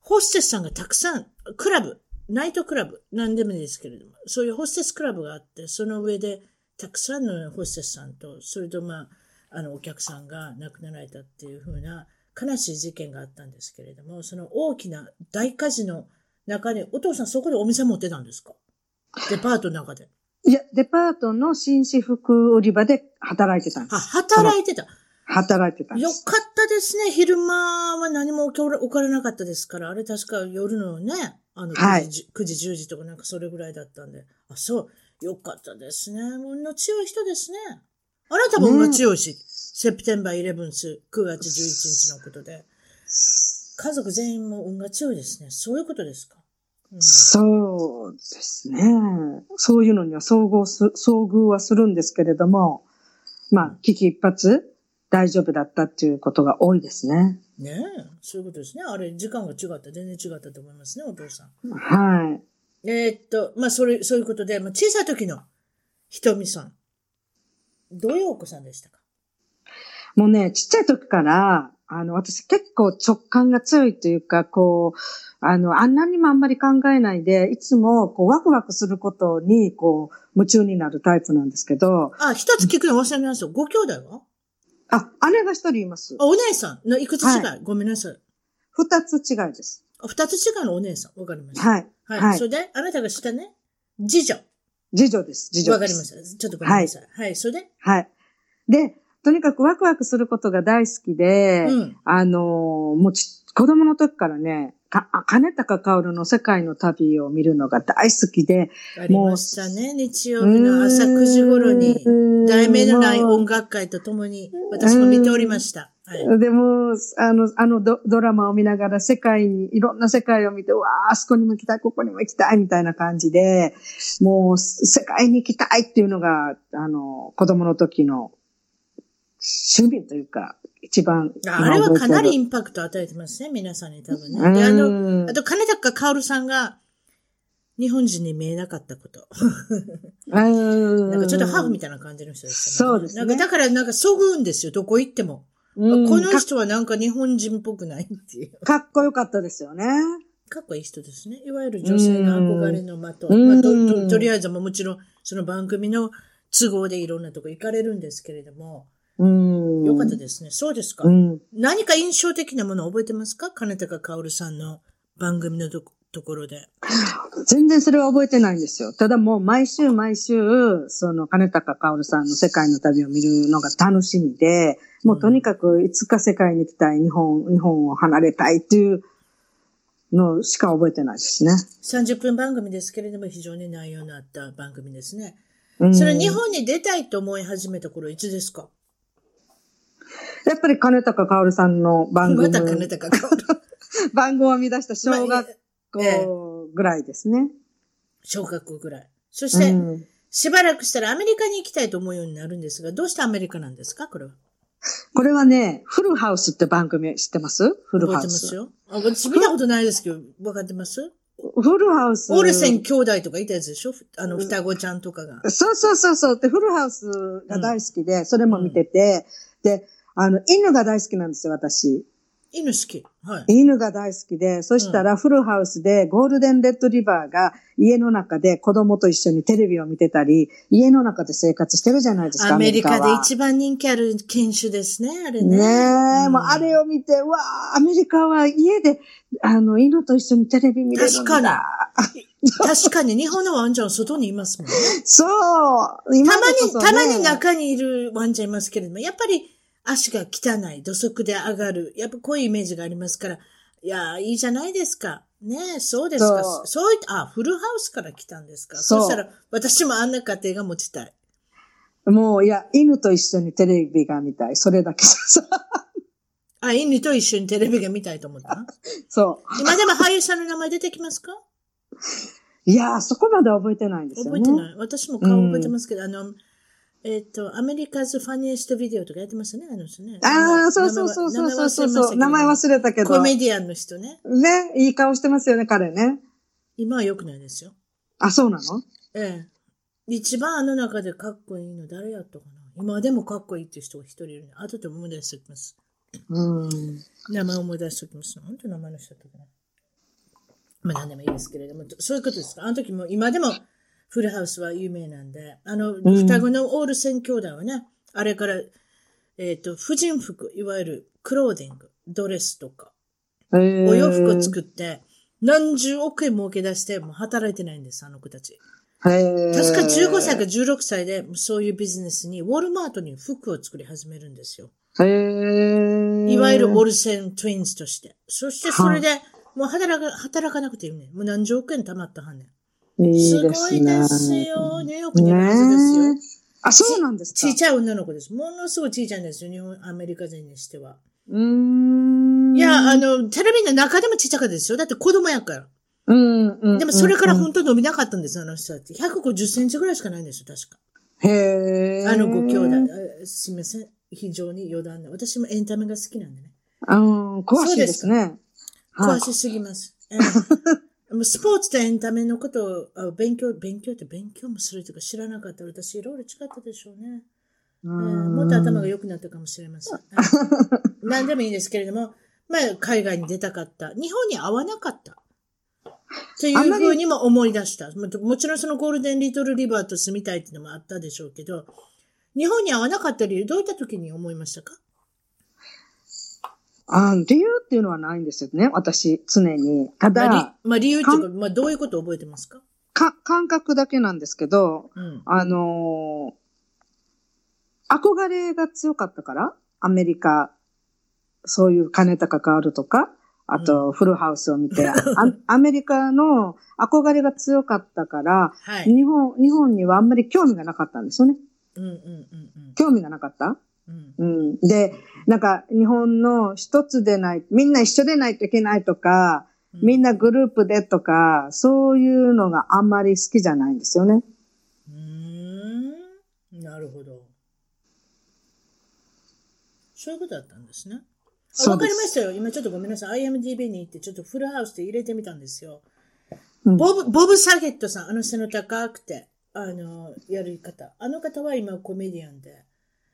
ホステスさんがたくさん、クラブ、ナイトクラブ、何でもいいですけれども、そういうホステスクラブがあって、その上でたくさんのホステスさんと、それとまあ、あのお客さんが亡くなられたっていうふうな悲しい事件があったんですけれども、その大きな大火事の中に、お父さんそこでお店持ってたんですか？デパートの中で。いや、デパートの紳士服売り場で働いてたんであ、す。働いてた。働いてたんでよす。かったですね。昼間は何も起こらなかったですから、あれ確か夜のね、あのはい9時、9時10時とかなんかそれぐらいだったんで。あ、そう。よかったですね。運の強い人ですね。あなたも運が強いし、セプテンバー11ス、9月11日のことで。家族全員も運が強いですね。そういうことですか？うん、そうですね。そういうのには遭遇す、遭遇はするんですけれども、まあ、危機一髪大丈夫だったっていうことが多いですね。ねえ、そういうことですね。あれ、時間が違った。全然違ったと思いますね、お父さん。はい。えーっと、まあ、それ、そういうことで、まあ、小さい時のひとみさん。どういうお子さんでしたか？もうね、ちっちゃい時から、あの、私結構直感が強いというか、こう、あの、あんなにもあんまり考えないで、いつも、こう、ワクワクすることに、こう、夢中になるタイプなんですけど、あ、一つ聞くの忘れました。ご兄弟は？あ、姉が一人いますあ、。お姉さんのいくつ違い、はごめんなさい。二つ違いです。あ二つ違いのお姉さん。わかりました。はい。はい。はいそれで、あなたが下ね、次女。次女です。次女わ。かりました。ちょっとごめんなさい。はい。それで、はい。で、とにかくワクワクすることが大好きで、うん。あのーもうち、子供の時からね、か、あ金高薫の世界の旅を見るのが大好きで、ありましたね。日曜日の朝9時頃に、題名のない音楽会とともに、私も見ておりました。はい。でも、あの、あのドドラマを見ながら世界に、いろんな世界を見て、うわあ、あそこにも行きたい、ここにも行きたい、みたいな感じで、もう、世界に行きたいっていうのが、あの、子供の時の趣味というか、一番。あれはかなりイ今ンパクトを与えてますね、皆さんに多分ね。あの、うんあと、金高薫さんが、日本人に見えなかったこと。な *laughs* なんかちょっとハーフみたいな感じの人でしたそうですねなんかだからなんかそぐうんですよ、どこ行っても。うんこのか人はなんか日本人っぽくないっていう。*laughs* かっこよかったですよね。かっこいい人ですね。いわゆる女性の憧れの的。うんまあ、とうんととりあえずももちろんその番組の都合でいろんなとこ行かれるんですけれども、うん。よかったですね。そうですか。うん。何か印象的なもの覚えてますか？金高薫さんの番組のとこところで。全然それは覚えてないんですよ。ただもう毎週毎週、その金高薫さんの世界の旅を見るのが楽しみで、もうとにかくいつか世界に行きたい、日本、日本を離れたいっていうのしか覚えてないですね。30分番組ですけれども非常に内容のあった番組ですね。うんそれ日本に出たいと思い始めた頃いつですか？やっぱり金高薫さんの番組、また金高薫。*laughs* 番組を見出した小学校ぐらいですね。小学校ぐらい。そして、うんしばらくしたらアメリカに行きたいと思うようになるんですが、どうしてアメリカなんですか？これは。これはね、フルハウスって番組知ってます？フルハウス。てますよ。あ私見たことないですけど、分かってます？フルハウス。オールセン兄弟とかいたやつでしょ？あの、双子ちゃんとかが。そうそうそうそう。で、フルハウスが大好きで、それも見てて、で、あの、犬が大好きなんですよ、私。犬好き。はい。犬が大好きで、そしたらフルハウスでゴールデンレッドリバーが家の中で子供と一緒にテレビを見てたり、家の中で生活してるじゃないですか。アメリカでは一番人気ある犬種ですね、あれね。ねえ、うんもうあれを見て、うわあ、アメリカは家で、あの、犬と一緒にテレビ見れるんだ。確か *laughs* 確かに日本のワンちゃんは外にいますもんね。そう。た今まに、たまに中にいるワンちゃんいますけれども、やっぱり足が汚い、土足で上がる。やっぱこういうイメージがありますから、いやー、いいじゃないですか。ねえ、そうですか。そうそういった、あ、フルハウスから来たんですか？そうそしたら、私もあんな家庭が持ちたい。もう、いや、犬と一緒にテレビが見たい。それだけさ。*laughs* あ、犬と一緒にテレビが見たいと思った？そう。今でも俳優さんの名前出てきますか？いやー、そこまで覚えてないんですよね。覚えてない。私も顔覚えてますけど、あの、えっ、と、アメリカズファニエストビデオとかやってましたね、あの人ね。ああ、そうそうそうそうそうそうそう。名前忘れたけど。コメディアンの人ね。ね、いい顔してますよね、彼ね。今は良くないですよ。あ、そうなのええ。一番あの中でかっこいいの誰やったかな今でもかっこいいっていう人が一人いるね。後で思い出しておきます。うん。名前思い出しておきます。なんて名前の人だったかなまあ何でもいいですけれども、そういうことですか。あの時も、今でもフルハウスは有名なんで、あの、ん双子のオールセン兄弟はね、あれから、えっ、と、婦人服、いわゆるクローディング、ドレスとか、えーお洋服を作って、何十億円儲け出して、もう働いてないんです、あの子たち。へー確か15歳か16歳でそういうビジネスに、ウォルマートに服を作り始めるんですよ。へーいわゆるオルセントゥインズとして。そしてそれで、もう働か、働かなくていいね。もう何十億円貯まったはんねん。いいすごですね。いですよ。ニューヨークにいるはずですよ。ねあ、そうなんですか。ちいちゃい女の子です。ものすごいちいちゃいんですよ。日本、アメリカ人にしては。うーん。いや、あの、テレビの中でもちっちゃかったですよ。だって子供やから。うん、うん。でもそれからうん本当に伸びなかったんです、あの人たち。150センチぐらいしかないんですよ、確か。へえ。あのご兄弟。あすみません。非常に余談で。私もエンタメが好きなんでね。うん、詳しいですね。はい詳しすぎます。え *laughs* スポーツとエンタメのことをあ勉強、勉強って勉強もするとか知らなかったら私いろいろ違ったでしょうね。ええうんもっと頭が良くなったかもしれません。え *laughs* え何でもいいですけれども、まあ、海外に出たかった。日本に合わなかった。というふうにも思い出した。ももちろんそのゴールデンリトルリバーと住みたいっていうのもあったでしょうけど、日本に合わなかった理由、どういった時に思いましたか？あ理由っていうのはないんですよね、私、常に。たまあ、まあ理由っていうか、まあどういうことを覚えてますか？か、感覚だけなんですけど、うん。あのー憧れが強かったから、アメリカ、そういう金高変わるとか、あと、フルハウスを見て、*laughs* あアメリカの憧れが強かったから、はい。日本、日本にはあんまり興味がなかったんですよね。うんうんうん興味がなかった？うん。で、なんか、日本の一つでない、みんな一緒でないといけないとか、みんなグループでとか、そういうのがあんまり好きじゃないんですよね。うーん。なるほど。そういうことだったんですね。あわかりましたよ。今ちょっとごめんなさい。IMDB に行ってちょっとフルハウスで入れてみたんですよ。うんボブ、ボブ・サゲットさん、あの背の高くて、あの、やる方。あの方は今コメディアンでうん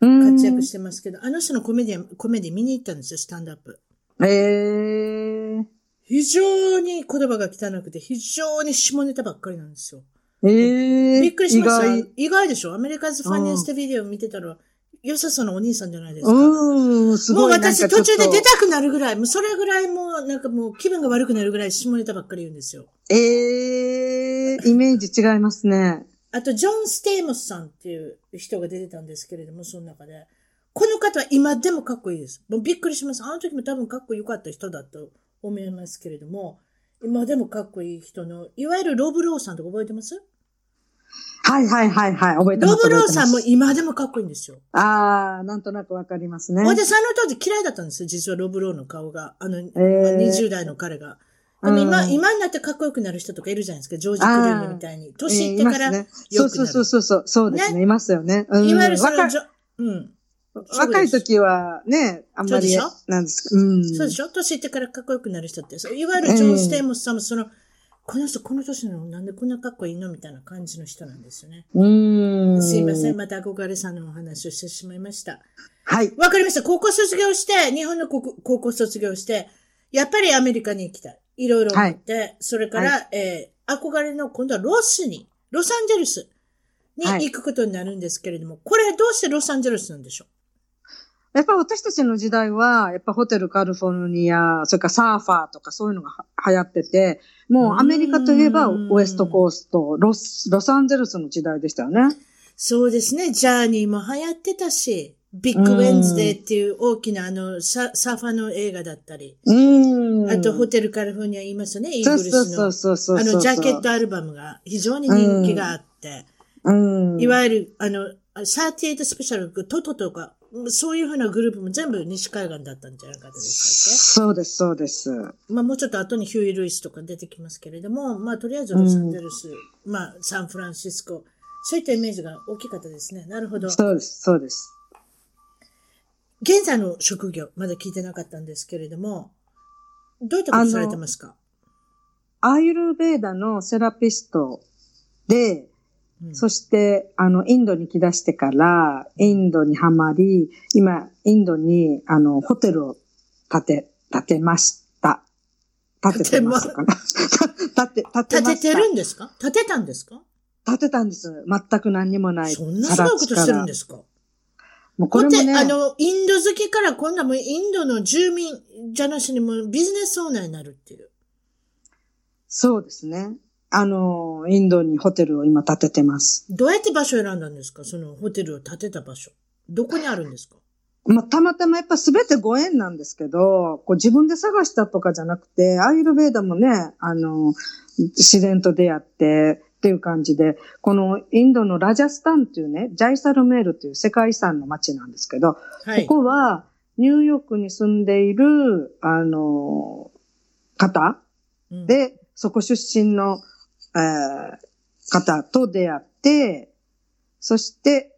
活躍してますけど、あの人のコメディアン、コメディ見に行ったんですよ、スタンドアップ。ええ非常に言葉が汚くて、非常に下ネタばっかりなんですよ。ええびっくりしました。意意外外でしょ？アメリカズ・ファニーストビデオ見てたら、良さそうなお兄さんじゃないですか。うん、すもうごい。私途中で出た。たくなるぐらい、もうそれぐらいもうなんかもう気分が悪くなるぐらい下ネタばっかり言うんですよ。ええイメージ違いますね。あと、ジョン・ステイモスさんっていう人が出てたんですけれども、その中で。この方は今でもかっこいいです。もうびっくりします。あの時も多分かっこよかった人だと思いますけれども、今でもかっこいい人の、いわゆるロブ・ローさんとか覚えてます？はいはいはいはい。覚えてます。ロブ・ローさんも今でもかっこいいんですよ。ああ、なんとなくわかりますね。私、あの当時嫌いだったんですよ。実はロブ・ローの顔が。あの、ーまあ20代の彼が。でも今、うん今になってかっこよくなる人とかいるじゃないですか。ジョージ・クルーニーみたいに。年いってから。そうそうそうそう。そうですね。いますよね。うんいわゆるそのジョ、うん。若い時はね、あんまりそうでしょ、なんですか。うん。そうでしょ？年いってからかっこよくなる人って。そういわゆるジョン・ステイモスさんもその、この人この年なのなんでこんなかっこいいの？みたいな感じの人なんですよね。うん。すいません。また憧れさんのお話をしてしまいました。はい。わかりました。高校卒業して、日本の高校卒業して、やっぱりアメリカに行きたい。いろいろ思って、それから、えー憧れの今度はロスに、ロサンゼルスにはい行くことになるんですけれども、これどうしてロサンゼルスなんでしょやっぱ私たちの時代は、やっぱホテルカリフォルニア、それからサーファーとかそういうのがは流行ってて、もうアメリカといえばうんウエストコースト、ロス、ロサンゼルスの時代でしたよね。うそうですね。ジャーニーも流行ってたし、ビッグウェンズデーっていう大きなあのササーファーの映画だったり、うん。あとホテルカリフォルニア言いますよね、イーグルスの。そうそうそう。あの、ジャケットアルバムが非常に人気があって、うん。いわゆる、あの、38スペシャル、トトとか、そういうふうなグループも全部西海岸だったんじゃなかったですそうです、そうです。かまあもうちょっと後にヒューイ・ルイスとか出てきますけれども、まあとりあえずロサンゼルス、まあサンフランシスコ、そういったイメージが大きかったですね。なるほど。そうです、そうです。現在の職業、まだ聞いてなかったんですけれども、どういったことされてますか？アーユルベーダのセラピストで、うんそして、あの、インドに来だしてから、インドにはまり、今、インドに、あの、ホテルを建て、建てました。建ててますかな？建て、建てま立した。ててるんですか？立てたんですか？建てたんです。全く何にもない。そんなすごいことしてるんですすか？もうこれもね、あの、インド好きから今度はもうインドの住民じゃなしにもうビジネスオーナーになるっていう。そうですね。あの、インドにホテルを今建ててます。どうやって場所を選んだんですか？そのホテルを建てた場所。どこにあるんですか？まあ、たまたまやっぱ全てご縁なんですけど、こう自分で探したとかじゃなくて、アーユルベーダもね、あの、自然と出会ってっていう感じで、このインドのラジャスタンっていうね、ジャイサルメールという世界遺産の街なんですけど、はい。ここはニューヨークに住んでいる、あの、方うん、で、そこ出身の、えー方と出会って、そして、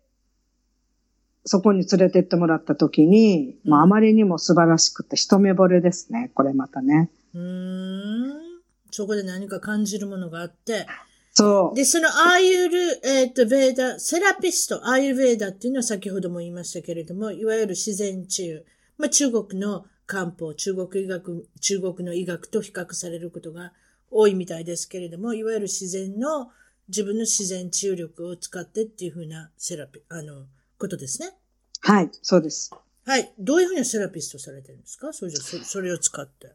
そこに連れてってもらった時に、まあ、あまりにも素晴らしくて一目惚れですね。これまたね。うーん。そこで何か感じるものがあって。そう。で、そのアーユル、えっ、と、ベーダ、セラピスト、アーユルベーダっていうのは先ほども言いましたけれども、いわゆる自然治癒。まあ、中国の漢方、中国医学、中国の医学と比較されることが多いみたいですけれども、いわゆる自然の、自分の自然治癒力を使ってっていうふうなセラピ、あの、ことですね。はい、そうです。はい。どういうふうなセラピストされてるんですか？それじゃそそれを使って。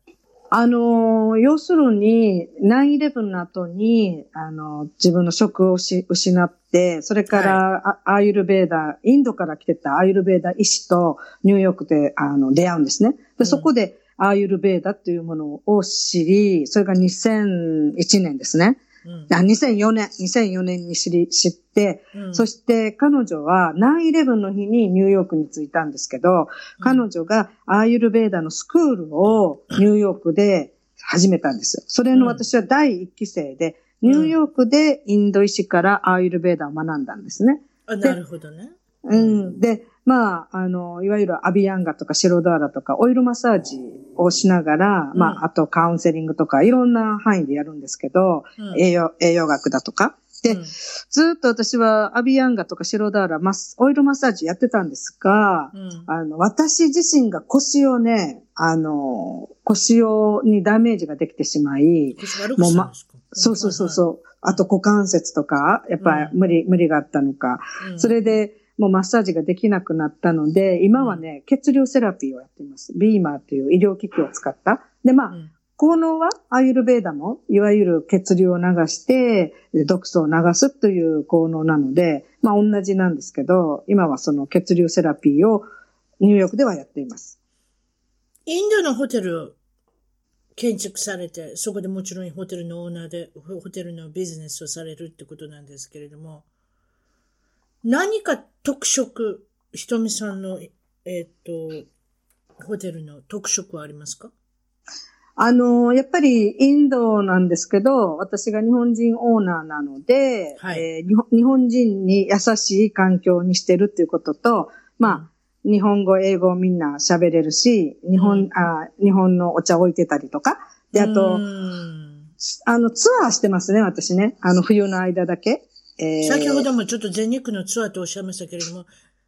あのー要するに、9-11の後に、あのー自分の職をし失って、それから、あアーユルベーダ、インドから来てたアーユルベーダ医師とニューヨークで、あの、出会うんですね。うんで、そこで、アーユルベーダっていうものを知り、それが2001年ですね。うん。あ2004年、2004年に知り、知って、うんそして彼女は9-11の日にニューヨークに着いたんですけど、彼女がアーユルベーダのスクールをニューヨークで始めたんですよ。それの私は第一期生で、ニューヨークでインド医師からアーユルベーダを学んだんですね。あ、なるほどね。うん。で、まあ、あの、いわゆるアビヤンガとかシロダーラとかオイルマッサージをしながら、うん。まあ、あとカウンセリングとかいろんな範囲でやるんですけど、うん。栄養、栄養学だとか。で、うん。ずっと私はアビヤンガとかシロダーラ、マス、オイルマッサージやってたんですが、うん。あの、私自身が腰をね、あの、腰を、にダメージができてしまい、腰悪くしたんですか？そうそうそうそう。あと股関節とか、やっぱり無理、無理があったのか。うん。それで、もうマッサージができなくなったので、今はね、血流セラピーをやっています。ビーマーという医療機器を使った。で、まあ、うん効能はアーユルベーダも、いわゆる血流を流して、で毒素を流すという効能なので、まあ同じなんですけど、今はその血流セラピーをニューヨークではやっています。インドのホテルを建築されて、そこでもちろんホテルのオーナーで、ホホテルのビジネスをされるってことなんですけれども、何か特色、ひとみさんの、えーっと、ホテルの特色はありますか？あの、やっぱりインドなんですけど、私が日本人オーナーなので、はい。えー日本人に優しい環境にしてるっていうことと、まあ、日本語、英語みんな喋れるし、日本、うん。あ日本のお茶置いてたりとか、で、あとう、ん。あの、ツアーしてますね、私ね。あの、冬の間だけ。えー先ほどもちょっと全日空のツアーとおっしゃいましたけれども、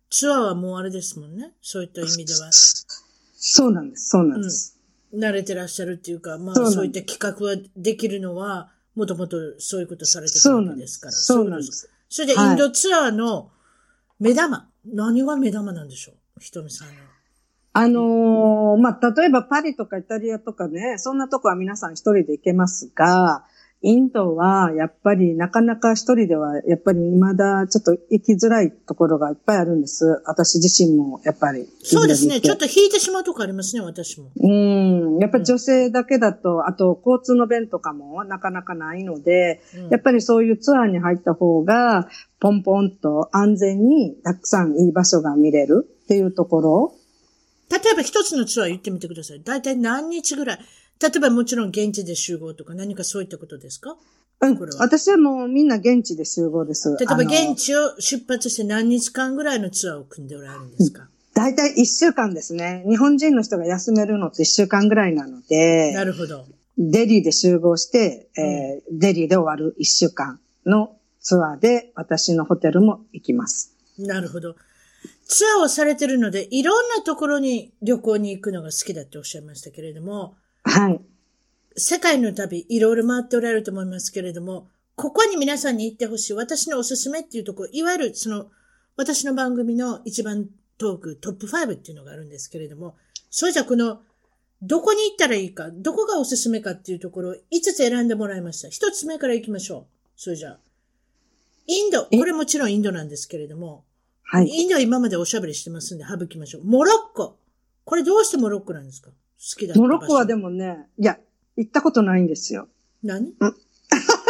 ツアーはもうあれですもんね？そういった意味では。そうなんです、そうなんです。慣れてらっしゃるっていうか、まあそういった企画はできるのは、もともとそういうことされてたわけですから。そうなんです。それでインドツアーの目玉、何が目玉なんでしょう？ひとみさんの。あのーまあ、例えばパリとかイタリアとかね、そんなとこは皆さん一人で行けますが、インドはやっぱりなかなか一人ではやっぱり未だちょっと行きづらいところがいっぱいあるんです。私自身もやっぱり。そうですね。ちょっと。と引いてしまうとこありますね、私も。うん。やっぱり女性だけだと、あと交通の便とかもなかなかないので、うんやっぱりそういうツアーに入った方が、ポンポンと安全にたくさんいい場所が見れるっていうところ。例えば一つのツアー言ってみてください。大体何日ぐらい？例えばもちろん現地で集合とか何かそういったことですか？うんこれ。は私はもうみんな現地で集合です。例えば現地を出発して何日間ぐらいのツアーを組んでおられるんですか、大体一週間ですね。日本人の人が休めるのって一週間ぐらいなので、なるほど。デリーで集合して、えーデリーで終わる一週間のツアーで私のホテルも行きます。なるほど。ツアーをされてるので、いろんなところに旅行に行くのが好きだっておっしゃいましたけれども、はい。世界の旅、いろいろ回っておられると思いますけれども、ここに皆さんに行ってほしい、私のおすすめっていうところ、いわゆるその、私の番組の一番トーク、トップ5っていうのがあるんですけれども、それじゃこの、どこに行ったらいいか、どこがおすすめかっていうところを5つ選んでもらいました。1つ目から行きましょう。それじゃあ。インド、え？これもちろんインドなんですけれども、はい。インドは今までおしゃべりしてますんで省きましょう。モロッコ。これどうしてモロッコなんですか？好きだったモロッコはでもね、いや、行ったことないんですよ。何？うん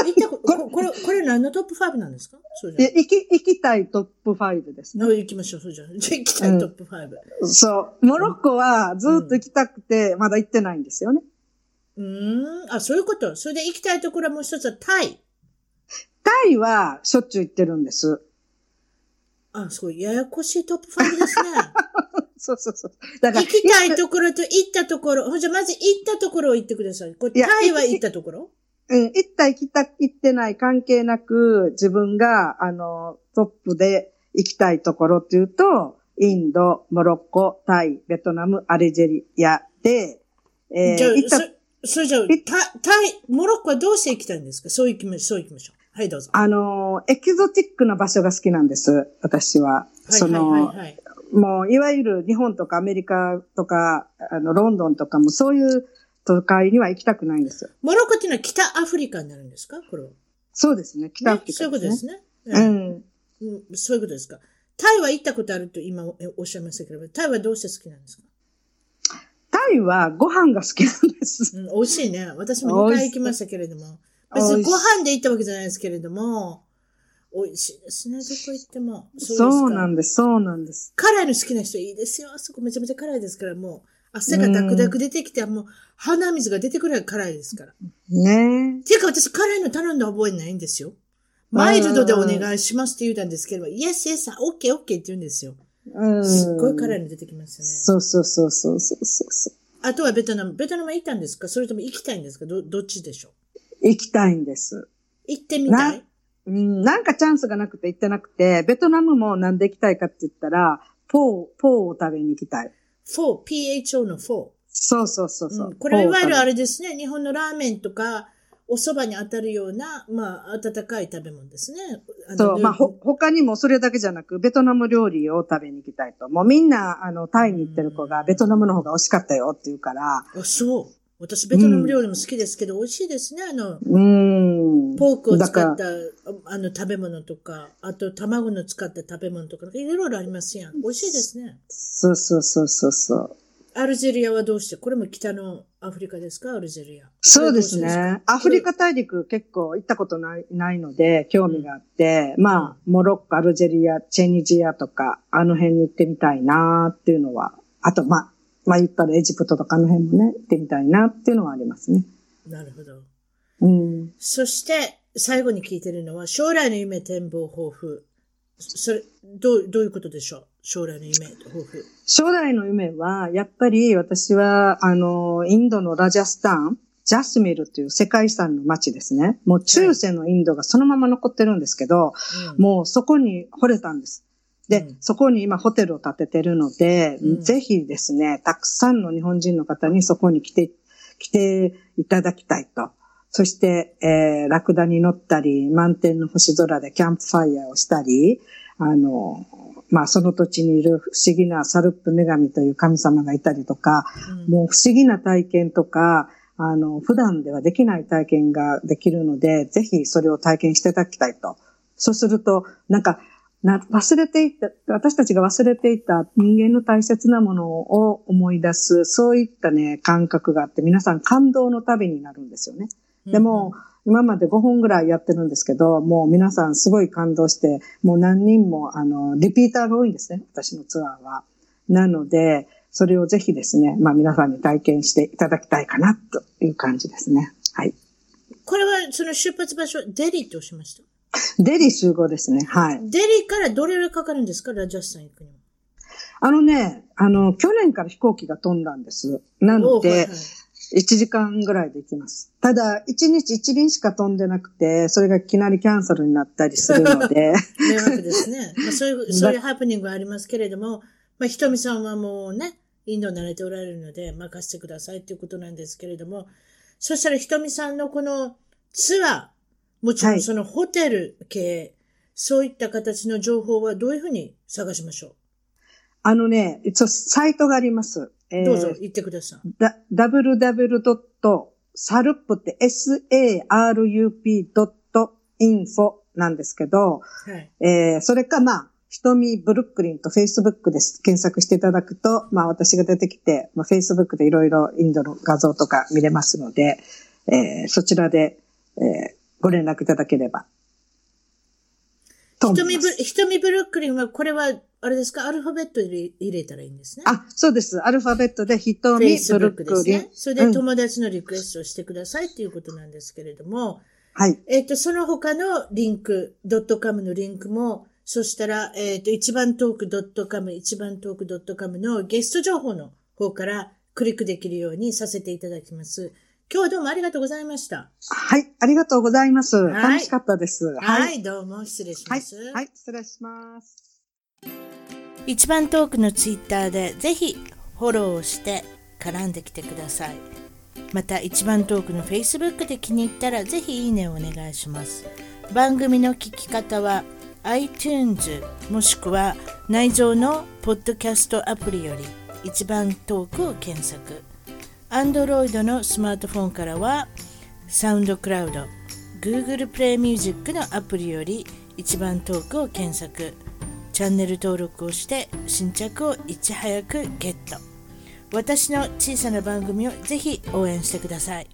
行ったこ *laughs* ここれ、これ何のトップ5なんですか？そうじゃえ行き、行きたいトップ5ですね。あ。行きましょう、そうじゃあ。*laughs* じゃあ行きたいトップ5。そう。モロッコはずっと行きたくて、まだ行ってないんですよね。うーん。あ、そういうこと。それで行きたいところはもう一つはタイ。タイはしょっちゅう行ってるんです。あ、すごい。ややこしいトップ5ですね。*laughs* そうそうそう。だから、行きたいところと行ったところ。ほんじゃ、まず行ったところを言ってください。こタイは行ったところ？うん、行った行きた、行ってない関係なく、自分が、あの、トップで行きたいところっていうと、インド、モロッコ、タイ、ベトナム、アルジェリアで、えーじゃあ行っ、たそ、それじゃあ、タタイ、モロッコはどうして行きたいんですか？そう行きましょう、そう行きましょう。はい、どうぞ。あの、エキゾティックな場所が好きなんです、私は。その、はいはいはいはい。もう、いわゆる日本とかアメリカとか、あの、ロンドンとかもそういう都会には行きたくないんですよ。モロッコっていうのは北アフリカになるんですか？これは。そうですね、北アフリね、そういうことですすね。ね。うん。うんそういうことですか。タイは行ったことあると今えおっしゃいましたけれども、タイはどうして好きなんですか？タイはご飯が好きなんです。うん、美味しいね。私も2回行きましたけれども。別にご飯で行ったわけじゃないですけれども、美味しいですね。どこ行っても。そうなんです、そうなんです。辛いの好きな人いいですよ。あそこめちゃめちゃ辛いですから、もう、汗がダクダク出てきて、もう、鼻水が出てくるぐらい辛いですから。ねっていうか私辛いの頼んだ覚えないんですよ。マイルドでお願いしますって言うたんですけど、イエスイエス、オッケーオッケーって言うんですよ。うん。すっごいカラーに出てきますよね。そうそうそうそうそうそう。あとはベトナム。ベトナム行ったんですか？それとも行きたいんですか？ど、どっちでしょう？行きたいんです。行ってみたい？うん、なんかチャンスがなくて行ってなくて、ベトナムもなんで行きたいかって言ったら、ポー、ポーを食べに行きたい。?4、PHO の4。そうそうそうそう、うんこれはいわゆるあれ。れですね。日本のラーメンとか、お蕎麦に当たるような、まあ、温かい食べ物ですね。あのそう、まあ、ほ、他にもそれだけじゃなく、ベトナム料理を食べに行きたいと。もうみんな、あの、タイに行ってる子が、ベトナムの方が美味しかったよって言うから、あ、そう。私、ベトナム料理も好きですけど、美味しいですね。あの、うーん。ポークを使った、あの、食べ物とか、あと、卵の使った食べ物とか、いろいろありますやん。美味しいですね。そうそうそうそうそう。アルジェリアはどうしてこれも北のアフリカですか？アルジェリア。そうですね。アフリカ大陸結構行ったことないないので、興味があって、まあ、モロッコ、アルジェリア、チェニジアとか、あの辺に行ってみたいなっていうのは、あと、まあ、まあ言ったらエジプトとかあの辺もね、行ってみたいなっていうのはありますね。なるほど。うん。そして、最後に聞いてるのは、将来の夢、展望、抱負。それ、どう、どういうことでしょう？将来の夢、抱負。将来の夢は、やっぱり私は、あの、インドのラジャスタン、ジャスミルという世界遺産の街ですね。もう中世のインドがそのまま残ってるんですけど、うんもうそこに惚れたんです。で、うんそこに今ホテルを建ててるので、うんぜひですね、たくさんの日本人の方にそこに来て、来ていただきたいと。そして、えー、ラクダに乗ったり、満天の星空でキャンプファイヤーをしたり、あの、まあ、その土地にいる不思議なサルップ女神という神様がいたりとか、うんもう不思議な体験とか、あの、普段ではできない体験ができるので、ぜひそれを体験していただきたいと。そうすると、なんか、な忘れていた、私たちが忘れていた人間の大切なものを思い出す、そういったね、感覚があって、皆さん感動の旅になるんですよね。でも、今まで5本ぐらいやってるんですけど、もう皆さんすごい感動して、もう何人も、あの、リピーターが多いんですね、私のツアーは。なので、それをぜひですね、まあ皆さんに体験していただきたいかな、という感じですね。はい。これは、その出発場所、デリーっておっしゃいました？デリー集合ですね。はい。デリーからどれぐらいかかるんですか？ラジャスタン行くには。あのね、あの、去年から飛行機が飛んだんです。なのでおはいはい、1時間ぐらいで行きます。ただ、1日1便しか飛んでなくて、それがいきなりキャンセルになったりするので、*laughs* 迷惑ですね。まあ、そういう、*laughs* そういうハプニングはありますけれども、まあ、ひとみさんはもうね、インドに慣れておられるので、任せてくださいということなんですけれども、そしたらひとみさんのこのツアー、もちろはいんそのホテル系、そういった形の情報はどういうふうに探しましょあのね、一応サイトがあります。えう。ーどうぞ言ってください。だ www.sarup って sarup.info なんですけど、はい。えーそれかまあ、ひとみブルックリンと Facebook です検索していただくと、まあ私が出てきて、まあ、Facebook でいろいろインドの画像とか見れますので、えーそちらで、えーご連絡いただければ。とひとみブ、思いますひとみブルックリンは、これは、あれですか？アルファベットで入れたらいいんですね。あ、そうです。アルファベットでひとみブルックリン。ですね。それで友達のリクエストをしてくださいっていうことなんですけれども、はい。えっ、と、その他のリンク、ドットカムのリンクも、そしたら、えっ、と、一番トークドットカム、一番トークドットカムのゲスト情報の方からクリックできるようにさせていただきます。今日はどうもありがとうございました。はい。ありがとうございます。い楽しかったです。はい、どうも失礼しはいます。。はい。失礼します。一番トークのツイッターでぜひフォローをして絡んできてくださいまた一番トークの Facebook で気に入ったらぜひいいねをお願いします番組の聞き方は iTunes もしくは内蔵のポッドキャストアプリより一番トークを検索 Android のスマートフォンからはサウンドクラウド Google プレイミュージックのアプリより一番トークを検索。チャンネル登録をして新着をいち早くゲット。私の小さな番組をぜひ応援してください。